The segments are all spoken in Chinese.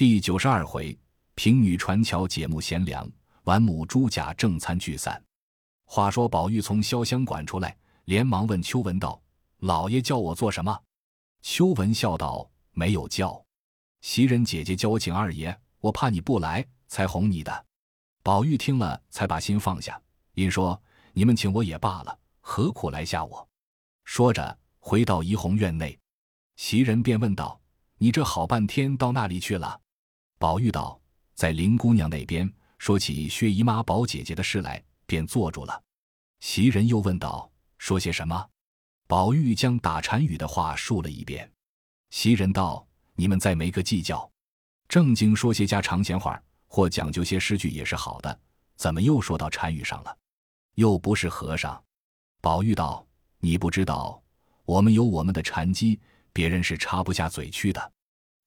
第九十二回，平女传巧解木贤良，玩母朱甲正餐聚散。话说宝玉从潇湘馆出来，连忙问秋文道：“老爷叫我做什么？”秋文笑道：“没有叫，袭人姐姐叫我请二爷，我怕你不来，才哄你的。”宝玉听了，才把心放下，因说：“你们请我也罢了，何苦来吓我？”说着，回到怡红院内，袭人便问道：“你这好半天到那里去了？”宝玉道：“在林姑娘那边说起薛姨妈、宝姐姐的事来，便坐住了。”袭人又问道：“说些什么？”宝玉将打禅语的话述了一遍。袭人道：“你们再没个计较，正经说些家常闲话，或讲究些诗句也是好的，怎么又说到禅语上了？又不是和尚。”宝玉道：“你不知道，我们有我们的禅机，别人是插不下嘴去的。”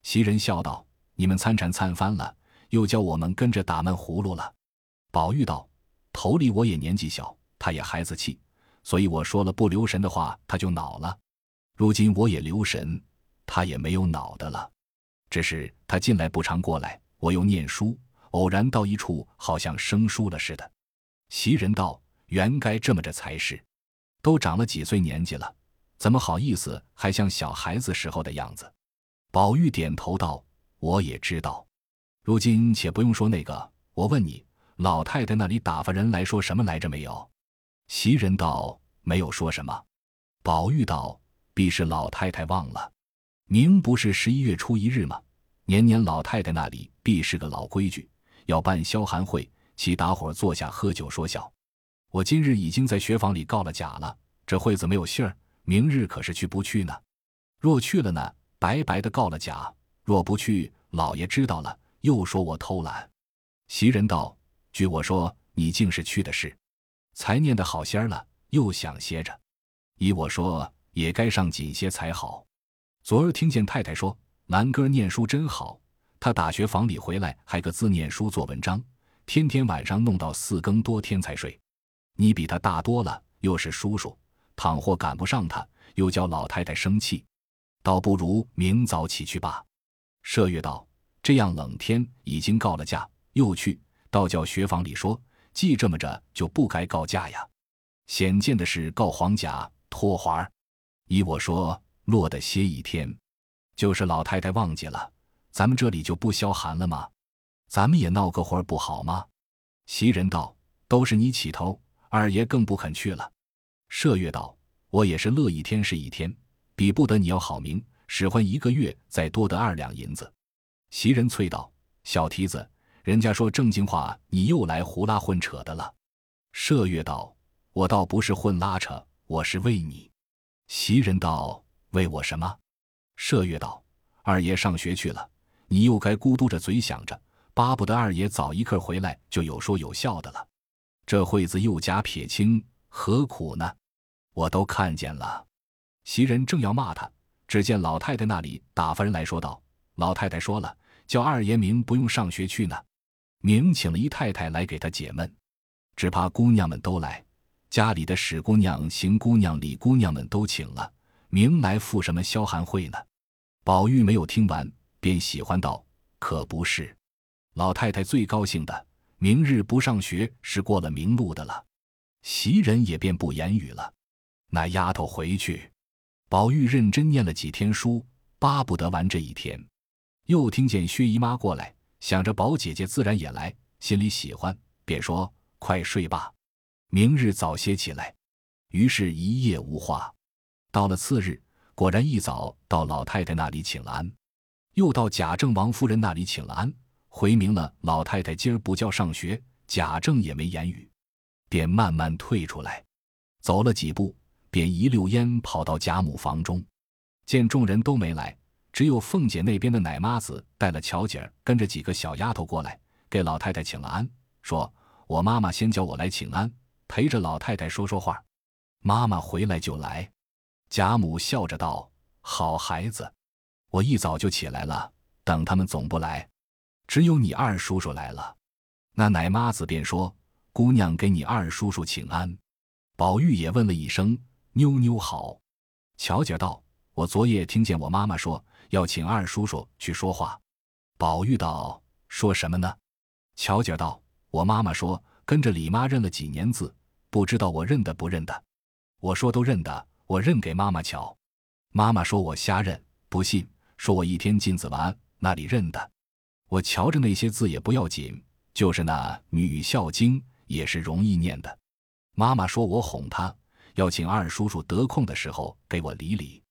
袭人笑道。你们参禅参翻了，又叫我们跟着打闷葫芦了。宝玉道：“头里我也年纪小，他也孩子气，所以我说了不留神的话，他就恼了。如今我也留神，他也没有恼的了。只是他近来不常过来，我又念书，偶然到一处，好像生疏了似的。”袭人道：“原该这么着才是，都长了几岁年纪了，怎么好意思还像小孩子时候的样子？”宝玉点头道。我也知道，如今且不用说那个。我问你，老太太那里打发人来说什么来着没有？袭人道：“没有说什么。”宝玉道：“必是老太太忘了。明不是十一月初一日吗？年年老太太那里必是个老规矩，要办消寒会，其打伙坐下喝酒说笑。我今日已经在学房里告了假了，这会子没有信儿，明日可是去不去呢？若去了呢，白白的告了假。”若不去，老爷知道了，又说我偷懒。袭人道：“据我说，你竟是去的事，才念得好些了，又想歇着。依我说，也该上紧些才好。昨儿听见太太说，兰哥念书真好，他打学房里回来，还个字念书做文章，天天晚上弄到四更多天才睡。你比他大多了，又是叔叔，倘或赶不上他，又叫老太太生气，倒不如明早起去罢。”麝月道：“这样冷天已经告了假，又去，道教学房里说，既这么着，就不该告假呀。显见的是告黄甲脱环依我说，落得歇一天，就是老太太忘记了，咱们这里就不消寒了吗？咱们也闹个活儿不好吗？”袭人道：“都是你起头，二爷更不肯去了。”麝月道：“我也是乐一天是一天，比不得你要好名。”使唤一个月，再多得二两银子。袭人催道：“小蹄子，人家说正经话，你又来胡拉混扯的了。”麝月道：“我倒不是混拉扯，我是为你。”袭人道：“为我什么？”麝月道：“二爷上学去了，你又该咕嘟着嘴想着，巴不得二爷早一刻回来，就有说有笑的了。这会子又假撇清，何苦呢？我都看见了。”袭人正要骂他。只见老太太那里打发人来说道：“老太太说了，叫二爷明不用上学去呢。明请了姨太太来给他解闷，只怕姑娘们都来，家里的史姑娘、邢姑娘、李姑娘们都请了，明来赴什么消寒会呢？”宝玉没有听完，便喜欢道：“可不是，老太太最高兴的，明日不上学是过了明路的了。”袭人也便不言语了。那丫头回去。宝玉认真念了几天书，巴不得完这一天。又听见薛姨妈过来，想着宝姐姐自然也来，心里喜欢，便说：“快睡吧，明日早些起来。”于是，一夜无话。到了次日，果然一早到老太太那里请了安，又到贾政王夫人那里请了安，回明了老太太今儿不叫上学，贾政也没言语，便慢慢退出来，走了几步。便一溜烟跑到贾母房中，见众人都没来，只有凤姐那边的奶妈子带了巧姐儿，跟着几个小丫头过来，给老太太请了安，说：“我妈妈先叫我来请安，陪着老太太说说话。妈妈回来就来。”贾母笑着道：“好孩子，我一早就起来了，等他们总不来，只有你二叔叔来了。”那奶妈子便说：“姑娘给你二叔叔请安。”宝玉也问了一声。妞妞好，乔姐道：“我昨夜听见我妈妈说要请二叔叔去说话。”宝玉道：“说什么呢？”乔姐道：“我妈妈说跟着李妈认了几年字，不知道我认得不认得。我说都认得，我认给妈妈瞧。妈妈说我瞎认，不信，说我一天镜子完那里认得。我瞧着那些字也不要紧，就是那《女孝经》也是容易念的。妈妈说我哄她，要请二叔叔得空的时候给我理理。”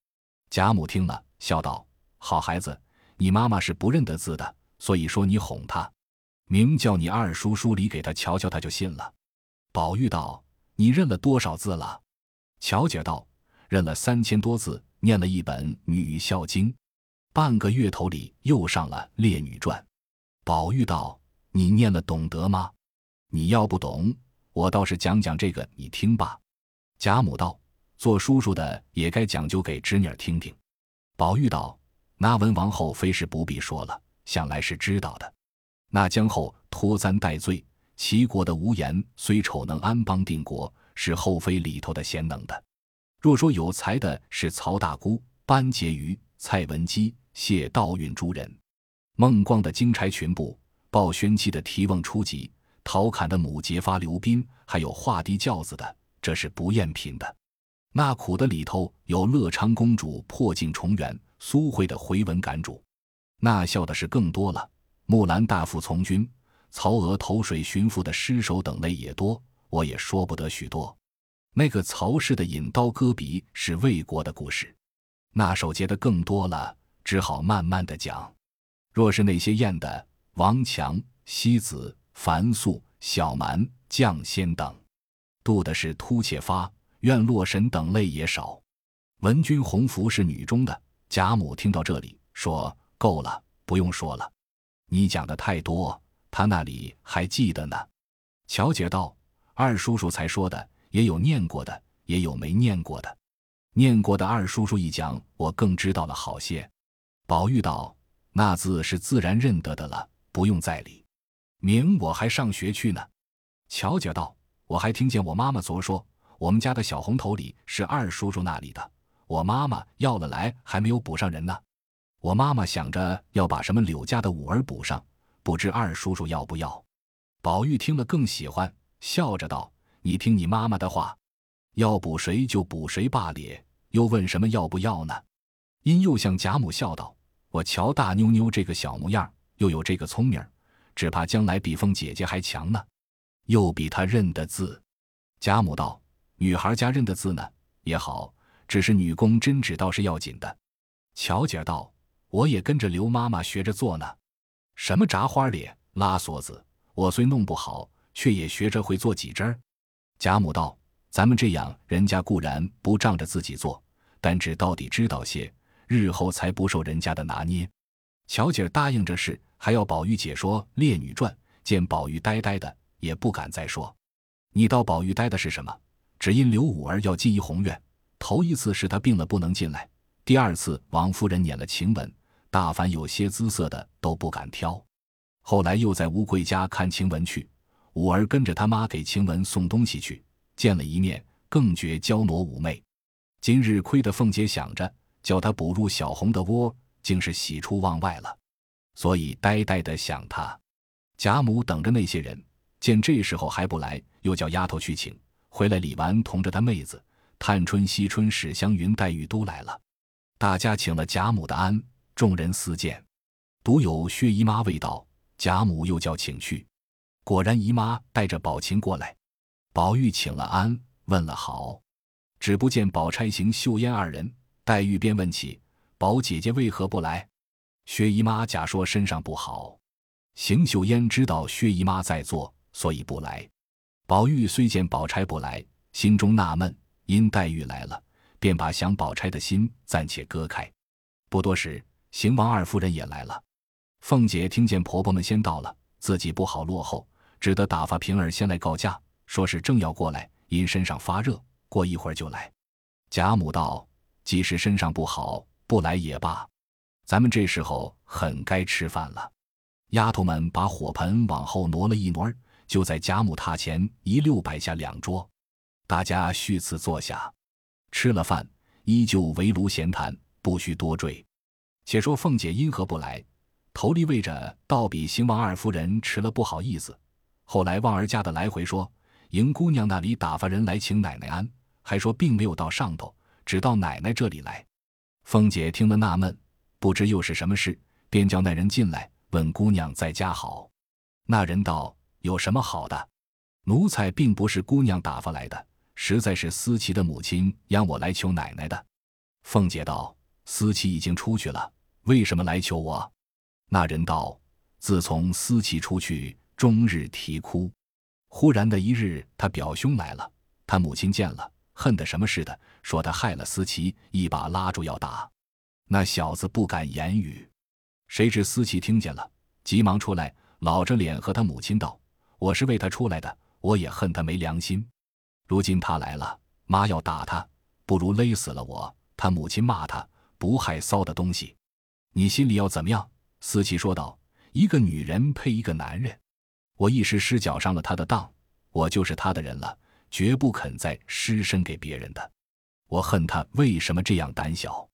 贾母听了，笑道：“好孩子，你妈妈是不认得字的，所以说你哄她。”明叫你二叔叔理给他瞧瞧，他就信了。宝玉道：“你认了多少字了？”乔姐道：“认了三千多字，念了一本《女孝经》，半个月头里又上了《列女传》。”宝玉道：“你念了懂得吗？你要不懂，我倒是讲讲这个，你听吧。”贾母道：“做叔叔的也该讲究给侄女儿听听。”宝玉道：“那文王后妃是不必说了，想来是知道的。”那姜后托簪戴罪，齐国的无言虽丑能安邦定国，是后妃里头的贤能的。若说有才的是曹大姑、班婕妤、蔡文姬、谢道韫诸人，孟光的金钗群部，鲍宣妻的提瓮初级，陶侃的母节发刘斌，还有画地轿子的，这是不厌品的。那苦的里头有乐昌公主破镜重圆，苏慧的回文感主，那笑的是更多了。木兰大夫从军，曹娥投水寻父的尸首等类也多，我也说不得许多。那个曹氏的引刀割鼻是魏国的故事，那首节的更多了，只好慢慢的讲。若是那些艳的王强、西子、樊素、小蛮、绛仙等，杜的是突且发、愿洛神等类也少。文君鸿福是女中的，贾母听到这里说够了，不用说了。你讲的太多，他那里还记得呢。乔姐道：“二叔叔才说的，也有念过的，也有没念过的。念过的二叔叔一讲，我更知道了好些。”宝玉道：“那字是自然认得的了，不用再理。明我还上学去呢。”乔姐道：“我还听见我妈妈昨说，我们家的小红头里是二叔叔那里的，我妈妈要了来，还没有补上人呢。”我妈妈想着要把什么柳家的五儿补上，不知二叔叔要不要？宝玉听了更喜欢，笑着道：“你听你妈妈的话，要补谁就补谁罢了，又问什么要不要呢？”因又向贾母笑道：“我瞧大妞妞这个小模样，又有这个聪明，只怕将来比凤姐姐还强呢。又比她认得字。”贾母道：“女孩家认得字呢，也好，只是女工针指倒是要紧的。”乔姐道。我也跟着刘妈妈学着做呢，什么炸花脸、拉锁子，我虽弄不好，却也学着会做几针。贾母道：“咱们这样，人家固然不仗着自己做，但只到底知道些，日后才不受人家的拿捏。”乔姐答应着事，还要宝玉解说《烈女传》，见宝玉呆呆的，也不敢再说。你到宝玉呆的是什么？只因刘五儿要进怡红院，头一次是他病了不能进来，第二次王夫人撵了晴雯。大凡有些姿色的都不敢挑，后来又在吴贵家看晴雯去，五儿跟着他妈给晴雯送东西去，见了一面，更觉娇挪妩媚。今日亏得凤姐想着叫他补入小红的窝，竟是喜出望外了，所以呆呆的想他。贾母等着那些人，见这时候还不来，又叫丫头去请回来。李纨同着他妹子探春、惜春、史湘云、黛玉都来了，大家请了贾母的安。众人私见，独有薛姨妈未到。贾母又叫请去，果然姨妈带着宝琴过来。宝玉请了安，问了好，只不见宝钗、邢岫烟二人。黛玉便问起宝姐姐为何不来。薛姨妈假说身上不好。邢岫烟知道薛姨妈在座，所以不来。宝玉虽见宝钗不来，心中纳闷，因黛玉来了，便把想宝钗的心暂且割开。不多时。邢王二夫人也来了，凤姐听见婆婆们先到了，自己不好落后，只得打发平儿先来告假，说是正要过来，因身上发热，过一会儿就来。贾母道：“即使身上不好，不来也罢，咱们这时候很该吃饭了。”丫头们把火盆往后挪了一挪，就在贾母榻前一溜摆下两桌，大家续次坐下，吃了饭，依旧围炉闲谈，不需多赘。且说凤姐因何不来？头里为着倒比邢王二夫人迟了不好意思。后来旺儿家的来回说，迎姑娘那里打发人来请奶奶安，还说并没有到上头，只到奶奶这里来。凤姐听了纳闷，不知又是什么事，便叫那人进来问姑娘在家好。那人道：“有什么好的？奴才并不是姑娘打发来的，实在是思琪的母亲央我来求奶奶的。”凤姐道：“思琪已经出去了，为什么来求我？”那人道：“自从思琪出去，终日啼哭。忽然的一日，他表兄来了，他母亲见了，恨得什么似的，说他害了思琪，一把拉住要打。那小子不敢言语。谁知思琪听见了，急忙出来。”老着脸和他母亲道：“我是为他出来的，我也恨他没良心。如今他来了，妈要打他，不如勒死了我。”他母亲骂他不害臊的东西，你心里要怎么样？思琪说道：“一个女人配一个男人，我一时失脚上了他的当，我就是他的人了，绝不肯再失身给别人的。我恨他为什么这样胆小，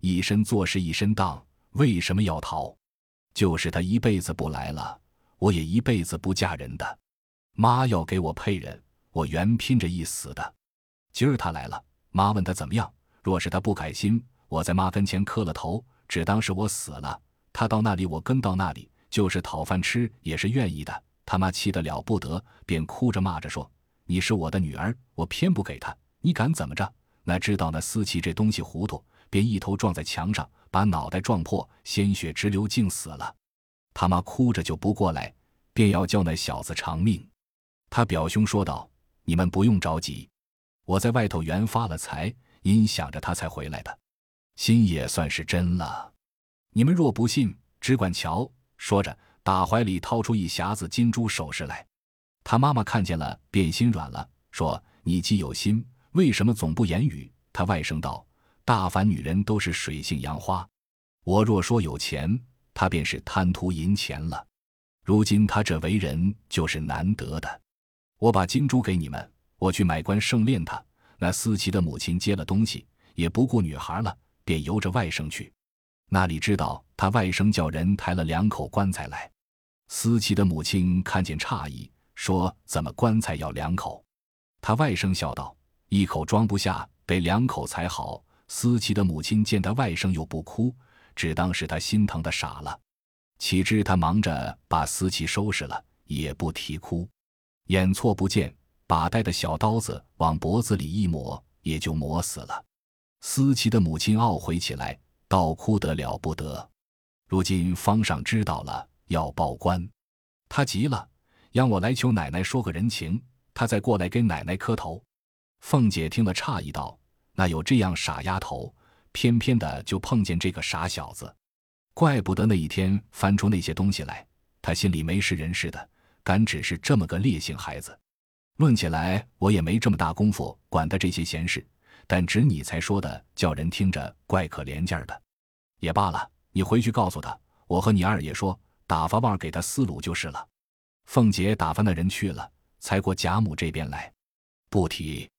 一身做事一身当，为什么要逃？就是他一辈子不来了。”我也一辈子不嫁人的，妈要给我配人，我原拼着一死的。今儿他来了，妈问他怎么样。若是他不改心，我在妈跟前磕了头，只当是我死了。他到那里，我跟到那里，就是讨饭吃也是愿意的。他妈气得了不得，便哭着骂着说：“你是我的女儿，我偏不给他，你敢怎么着？”哪知道那思琪这东西糊涂，便一头撞在墙上，把脑袋撞破，鲜血直流，竟死了。他妈哭着就不过来，便要叫那小子偿命。他表兄说道：“你们不用着急，我在外头原发了财，因想着他才回来的，心也算是真了。你们若不信，只管瞧。”说着，打怀里掏出一匣子金珠首饰来。他妈妈看见了，便心软了，说：“你既有心，为什么总不言语？”他外甥道：“大凡女人都是水性杨花，我若说有钱。”他便是贪图银钱了，如今他这为人就是难得的。我把金珠给你们，我去买棺盛殓他。那思琪的母亲接了东西，也不顾女孩了，便由着外甥去。那里知道他外甥叫人抬了两口棺材来。思琪的母亲看见诧异，说：“怎么棺材要两口？”他外甥笑道：“一口装不下，得两口才好。”思琪的母亲见他外甥又不哭。只当是他心疼的傻了，岂知他忙着把思琪收拾了，也不啼哭，眼错不见，把带的小刀子往脖子里一抹，也就抹死了。思琪的母亲懊悔起来，倒哭得了不得。如今方上知道了，要报官，他急了，让我来求奶奶说个人情，他再过来给奶奶磕头。凤姐听了，诧异道：“那有这样傻丫头？”偏偏的就碰见这个傻小子，怪不得那一天翻出那些东西来，他心里没事人似的，敢只是这么个烈性孩子。论起来，我也没这么大功夫管他这些闲事，但只你才说的，叫人听着怪可怜劲儿的。也罢了，你回去告诉他，我和你二爷说，打发旺给他思路就是了。凤姐打发那人去了，才过贾母这边来。不提，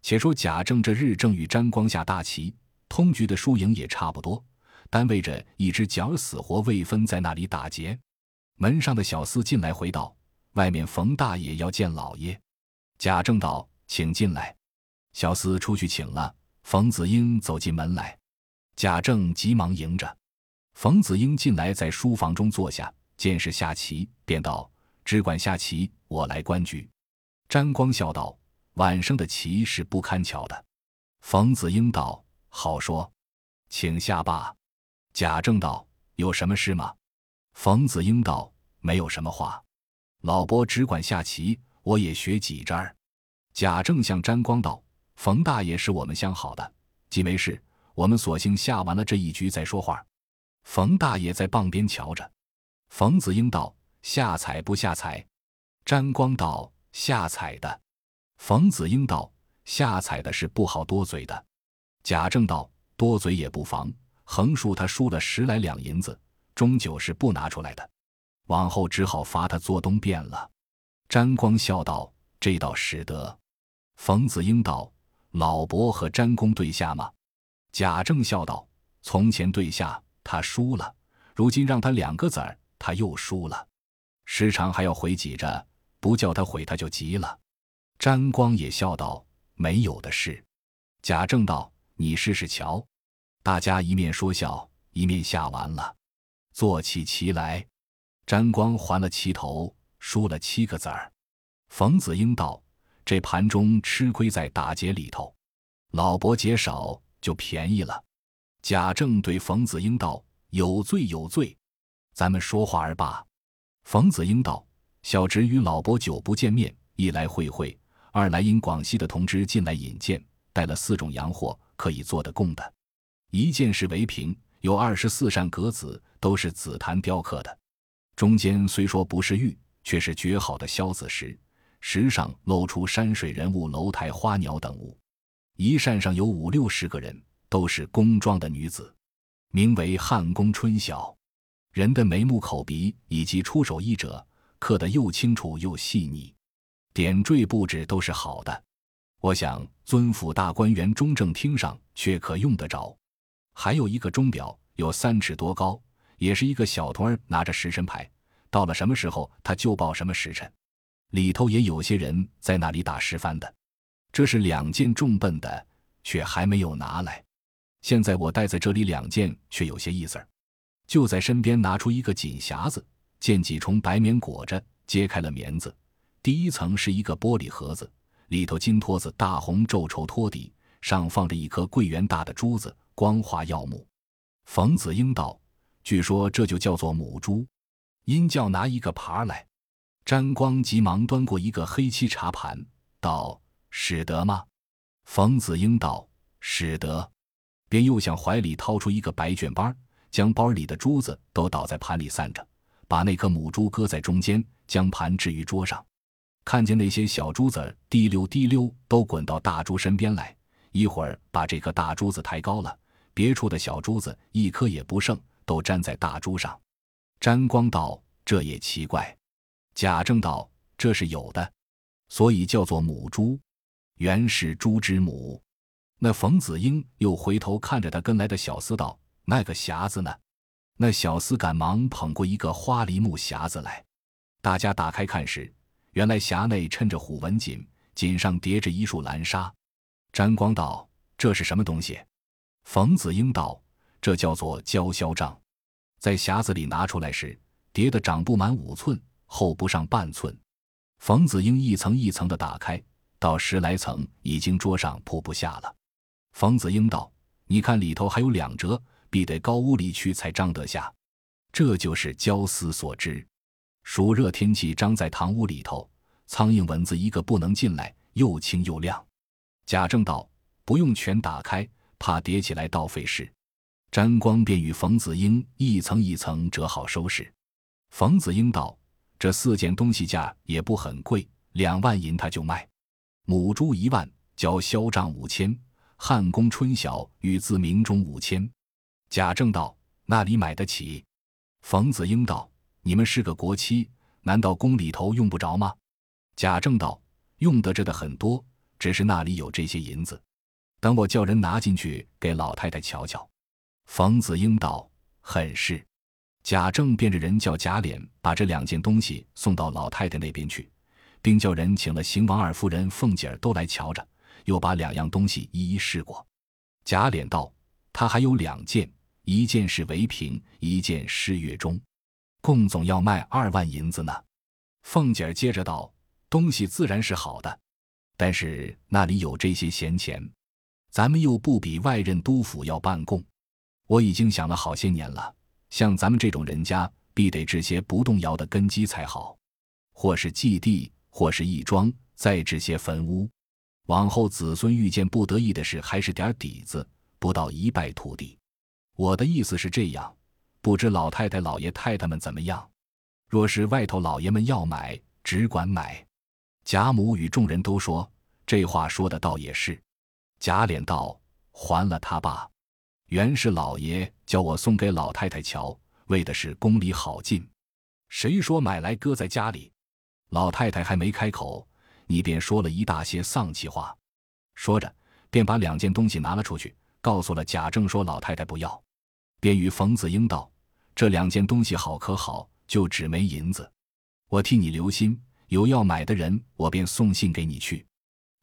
且说贾政这日正与沾光下大旗。通局的输赢也差不多，单为着一只角死活未分，在那里打劫。门上的小厮进来回道：“外面冯大爷要见老爷。”贾政道：“请进来。”小厮出去请了。冯子英走进门来，贾政急忙迎着。冯子英进来，在书房中坐下，见是下棋，便道：“只管下棋，我来观局。”詹光笑道：“晚生的棋是不堪瞧的。”冯子英道。好说，请下罢。贾政道：“有什么事吗？”冯子英道：“没有什么话。老伯只管下棋，我也学几招。”贾政向沾光道：“冯大爷是我们相好的，既没事，我们索性下完了这一局再说话。”冯大爷在傍边瞧着。冯子英道：“下彩不下彩？”沾光道：“下彩的。”冯子英道：“下彩的是不好多嘴的。”贾政道：“多嘴也不妨，横竖他输了十来两银子，终究是不拿出来的。往后只好罚他做东便了。”詹光笑道：“这倒使得。”冯子英道：“老伯和詹公对下吗？”贾政笑道：“从前对下，他输了。如今让他两个子儿，他又输了，时常还要回挤着，不叫他悔，他就急了。詹光也笑道：“没有的事。”贾政道：“你试试瞧。”大家一面说笑，一面下完了，坐起棋来。詹光还了棋头，输了七个子儿。冯子英道：“这盘中吃亏在打劫里头，老伯劫少就便宜了。”贾政对冯子英道：“有罪有罪，咱们说话儿罢。”冯子英道：“小侄与老伯久不见面，一来会会，二来因广西的同知进来引荐，带了四种洋货，可以做的供的。一件是围屏，有二十四扇格子，都是紫檀雕刻的，中间虽说不是玉，却是绝好的萧子石，石上露出山水人物、楼台花鸟等物。一扇上有五六十个人。”都是宫装的女子，名为汉宫春晓。人的眉目口鼻以及出手衣褶刻得又清楚又细腻，点缀布置都是好的。我想尊府大观园中正厅上却可用得着。还有一个钟表，有三尺多高，也是一个小童儿拿着时辰牌，到了什么时候他就报什么时辰。里头也有些人在那里打十番的。这是两件重笨的，却还没有拿来。现在我带在这里两件，却有些意思儿。就在身边拿出一个锦匣子，见几重白棉裹着，揭开了棉子，第一层是一个玻璃盒子，里头金托子大红皱绸托底，上放着一颗桂圆大的珠子，光滑耀目。冯子英道：“据说这就叫做母珠。”因叫拿一个盘来，沾光急忙端过一个黑漆茶盘，道：“使得吗？”冯子英道：“使得。”便又向怀里掏出一个白卷包，将包里的珠子都倒在盘里散着，把那颗母珠搁在中间，将盘置于桌上。看见那些小珠子滴溜滴溜都滚到大珠身边来，一会儿把这颗大珠子抬高了，别处的小珠子一颗也不剩，都粘在大珠上。沾光道：“这也奇怪。”贾政道：“这是有的，所以叫做母珠，原是珠之母。”那冯子英又回头看着他跟来的小厮道：“那个匣子呢？”那小厮赶忙捧过一个花梨木匣子来，大家打开看时，原来匣内衬着虎纹锦，锦上叠着一束蓝纱。沾光道：“这是什么东西？”冯子英道：“这叫做焦销帐，在匣子里拿出来时，叠的长不满五寸，厚不上半寸。”冯子英一层一层的打开，到十来层，已经桌上铺不下了。冯子英道：“你看里头还有两折，必得高屋里去才张得下。这就是焦丝所织。暑热天气张在堂屋里头，苍蝇蚊子一个不能进来，又清又亮。”贾政道：“不用全打开，怕叠起来倒费事。”沾光便与冯子英一层一层折好收拾。冯子英道：“这四件东西价也不很贵，两万银他就卖。母猪一万，交销账五千。”汉宫春晓与字明中五千，贾政道：“那里买得起？”冯子英道：“你们是个国戚，难道宫里头用不着吗？”贾政道：“用得着的很多，只是那里有这些银子，等我叫人拿进去给老太太瞧瞧。”冯子英道：“很是。”贾政便着人叫贾琏把这两件东西送到老太太那边去，并叫人请了邢王二夫人、凤姐儿都来瞧着。又把两样东西一一试过，贾琏道：“他还有两件，一件是围屏，一件是月钟，共总要卖二万银子呢。”凤姐儿接着道：“东西自然是好的，但是那里有这些闲钱，咱们又不比外任督府要办供。我已经想了好些年了，像咱们这种人家，必得置些不动摇的根基才好，或是祭地，或是义庄，再置些坟屋。”往后子孙遇见不得意的事，还是点底子，不到一败涂地。我的意思是这样，不知老太太、老爷太太们怎么样？若是外头老爷们要买，只管买。贾母与众人都说这话说的倒也是。贾琏道：“还了他吧，原是老爷叫我送给老太太瞧，为的是宫里好进。谁说买来搁在家里？老太太还没开口。”你便说了一大些丧气话，说着，便把两件东西拿了出去，告诉了贾政，说老太太不要，便与冯子英道：“这两件东西好可好，就只没银子。我替你留心，有要买的人，我便送信给你去。”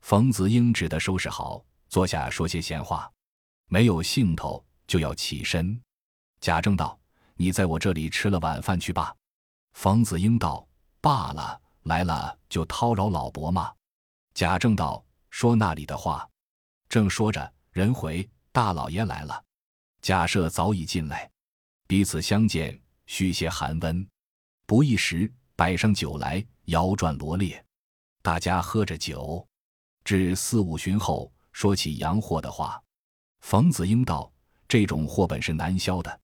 冯子英只得收拾好，坐下说些闲话，没有兴头，就要起身。贾政道：“你在我这里吃了晚饭去吧。”冯子英道：“罢了，来了就叨扰老伯嘛。”贾政道：“说那里的话。”正说着，人回大老爷来了。贾赦早已进来，彼此相见，续些寒温。不一时，摆上酒来，摇转罗列，大家喝着酒。至四五旬后，说起洋货的话，冯子英道：“这种货本是难销的，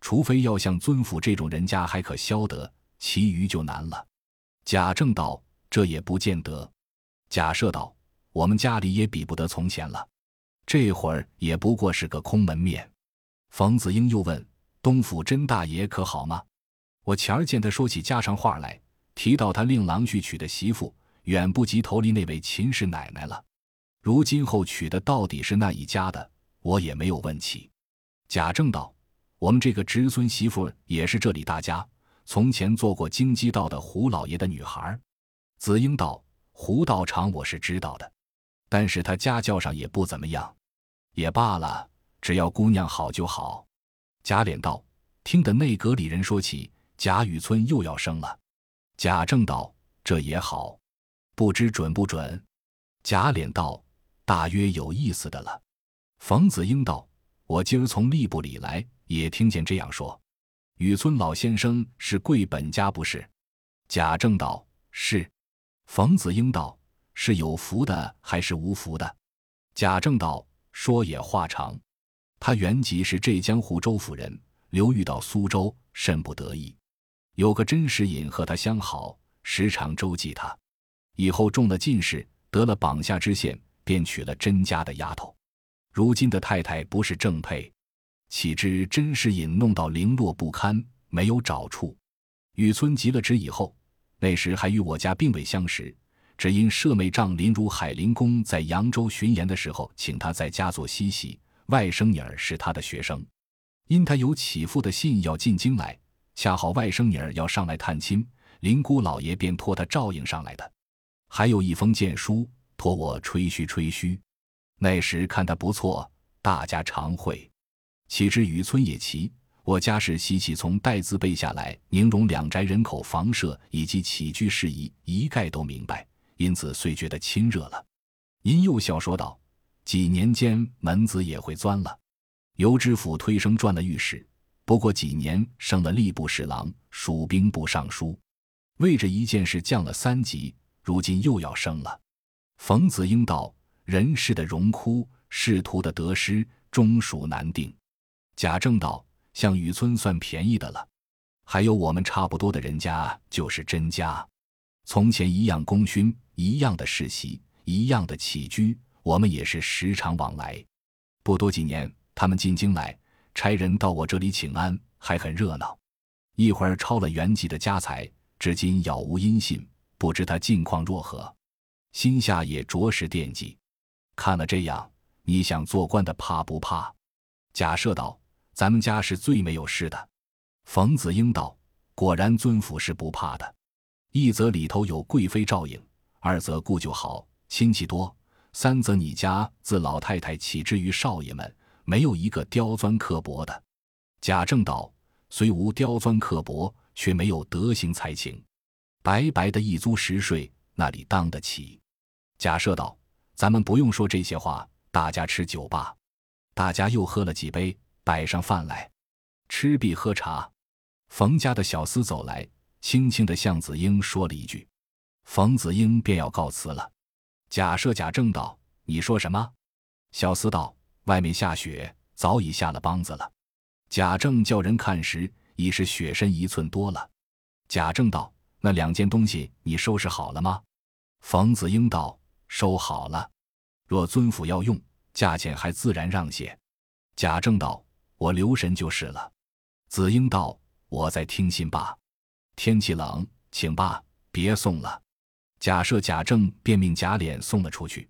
除非要像尊府这种人家还可销得，其余就难了。”贾政道：“这也不见得。”贾赦道：“我们家里也比不得从前了，这会儿也不过是个空门面。”冯子英又问：“东府甄大爷可好吗？我前儿见他说起家常话来，提到他令郎婿娶的媳妇。”远不及头里那位秦氏奶奶了。如今后娶的到底是那一家的，我也没有问起。贾政道：“我们这个侄孙媳妇也是这里大家，从前做过京畿道的胡老爷的女孩。”子英道：“胡道长我是知道的，但是他家教上也不怎么样，也罢了，只要姑娘好就好。”贾琏道：“听得内阁里人说起，贾雨村又要生了。”贾政道：“这也好。”不知准不准？贾琏道：“大约有意思的了。”冯子英道：“我今儿从吏部里来，也听见这样说。雨村老先生是贵本家不是？”贾政道：“是。”冯子英道：“是有福的还是无福的？”贾政道：“说也话长。他原籍是浙江湖州府人，流寓到苏州，甚不得意。有个甄士隐和他相好，时常周济他。”以后中了进士，得了榜下知县，便娶了甄家的丫头。如今的太太不是正配，岂知甄士隐弄到零落不堪，没有找处。雨村急了职以后，那时还与我家并未相识，只因舍妹丈林如海林公在扬州巡盐的时候，请他在家做西席，外甥女儿是他的学生。因他有起父的信要进京来，恰好外甥女儿要上来探亲，林姑老爷便托他照应上来的。还有一封荐书，托我吹嘘吹嘘。那时看他不错，大家常会。岂知雨村也奇，我家是西起从代字背下来，宁荣两宅人口房舍以及起居事宜一概都明白，因此遂觉得亲热了。因又笑说道：“几年间门子也会钻了。尤知府推升转了御史，不过几年升了吏部侍郎、属兵部尚书，为这一件事降了三级。”如今又要升了，冯子英道：“人世的荣枯，仕途的得失，终属难定。”贾政道：“像雨村算便宜的了，还有我们差不多的人家，就是甄家。从前一样功勋，一样的世袭，一样的起居，我们也是时常往来。不多几年，他们进京来，差人到我这里请安，还很热闹。一会儿抄了原籍的家财，至今杳无音信。”不知他近况若何，心下也着实惦记。看了这样，你想做官的怕不怕？假设道：“咱们家是最没有事的。”冯子英道：“果然，尊府是不怕的。一则里头有贵妃照应，二则顾就好，亲戚多，三则你家自老太太起之于少爷们，没有一个刁钻刻薄的。”贾政道：“虽无刁钻刻薄，却没有德行才情。”白白的一租十税，那里当得起？假设道：“咱们不用说这些话，大家吃酒吧。”大家又喝了几杯，摆上饭来，吃毕喝茶。冯家的小厮走来，轻轻的向子英说了一句，冯子英便要告辞了。假设贾政道：“你说什么？”小厮道：“外面下雪，早已下了梆子了。”贾政叫人看时，已是雪深一寸多了。贾政道。那两件东西你收拾好了吗？冯子英道：“收好了。若尊府要用，价钱还自然让些。”贾政道：“我留神就是了。”子英道：“我在听信罢。天气冷，请罢，别送了。”假设、贾政便命贾琏送了出去。